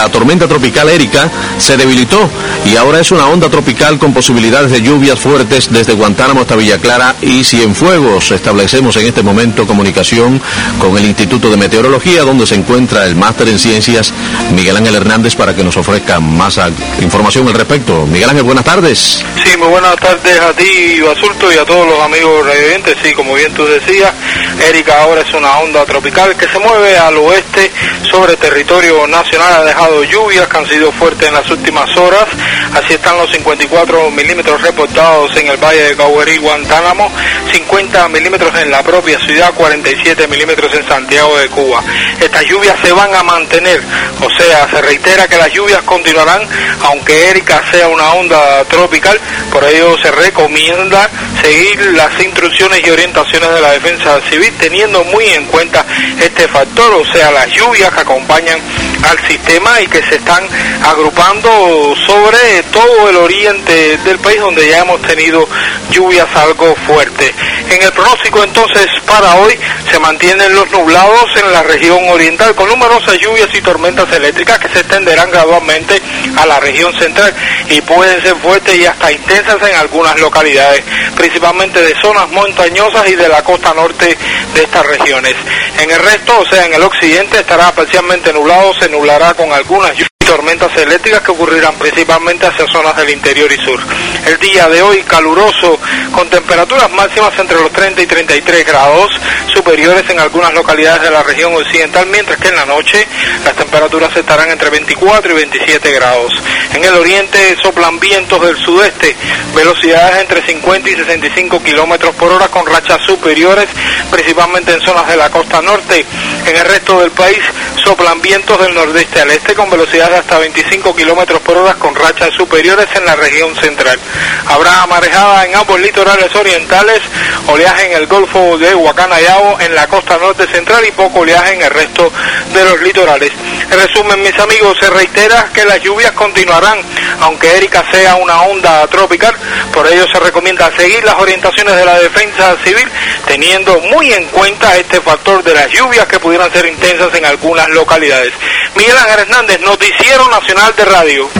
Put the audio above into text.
la tormenta tropical Erika se debilitó y ahora es una onda tropical con posibilidades de lluvias fuertes desde Guantánamo hasta Villa Clara y Cienfuegos. Establecemos en este momento comunicación con el Instituto de Meteorología, donde se encuentra el máster en ciencias Miguel Ángel Hernández para que nos ofrezca más información al respecto. Miguel Ángel, buenas tardes. Sí, muy buenas tardes a ti, Basulto, y a todos los amigos revidentes. Sí, como bien tú decías, Erika ahora es una onda tropical que se mueve al oeste sobre territorio nacional. Ha dejado lluvias que han sido fuertes en las últimas horas. Así están los 54 milímetros reportados en el valle de Cauguerí, Guantánamo, 50 milímetros en la propia ciudad, 47 milímetros en Santiago de Cuba. Estas lluvias se van a mantener, o sea, se reitera que las lluvias continuarán, aunque Erika sea una onda tropical, por ello se recomienda seguir las instrucciones y orientaciones de la defensa civil, teniendo muy en cuenta este factor, o sea, las lluvias que acompañan al sistema y que se están agrupando sobre todo el oriente del país donde ya hemos tenido lluvias algo fuertes. En el pronóstico entonces para hoy se mantienen los nublados en la región oriental con numerosas lluvias y tormentas eléctricas que se extenderán gradualmente a la región central y pueden ser fuertes y hasta intensas en algunas localidades, principalmente de zonas montañosas y de la costa norte de estas regiones. En el resto, o sea, en el occidente estará parcialmente nublado, nublará con algunas tormentas eléctricas que ocurrirán principalmente hacia zonas del interior y sur. El día de hoy caluroso, con temperaturas máximas entre los 30 y 33 grados, superiores en algunas localidades de la región occidental, mientras que en la noche las temperaturas estarán entre 24 y 27 grados. En el oriente soplan vientos del sudeste, velocidades entre 50 y 65 kilómetros por hora con rachas superiores, principalmente en zonas de la costa norte. En el resto del país soplan vientos del nordeste al este con velocidades hasta 25 kilómetros por hora con rachas superiores en la región central. Habrá marejada en ambos litorales orientales, oleaje en el Golfo de Huacanayao, en la costa norte central y poco oleaje en el resto de los litorales. En resumen, mis amigos, se reitera que las lluvias continuarán, aunque Erika sea una onda tropical, por ello se recomienda seguir las orientaciones de la defensa civil, teniendo muy en cuenta este factor de las lluvias que pudieran ser intensas en algunas localidades. Miguel Ángel Hernández, Noticiero Nacional de Radio.